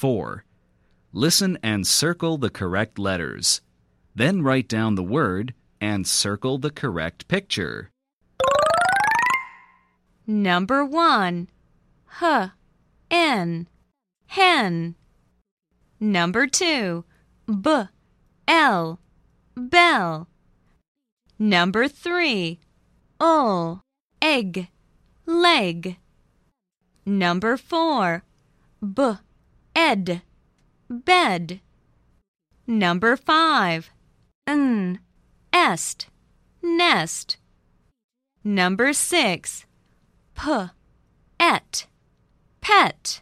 4. Listen and circle the correct letters. Then write down the word and circle the correct picture. Number 1. H N hen. Number 2. B L bell. Number 3. Ul egg leg. Number 4. B ed bed. Number 5. N est nest. Number 6. P et pet.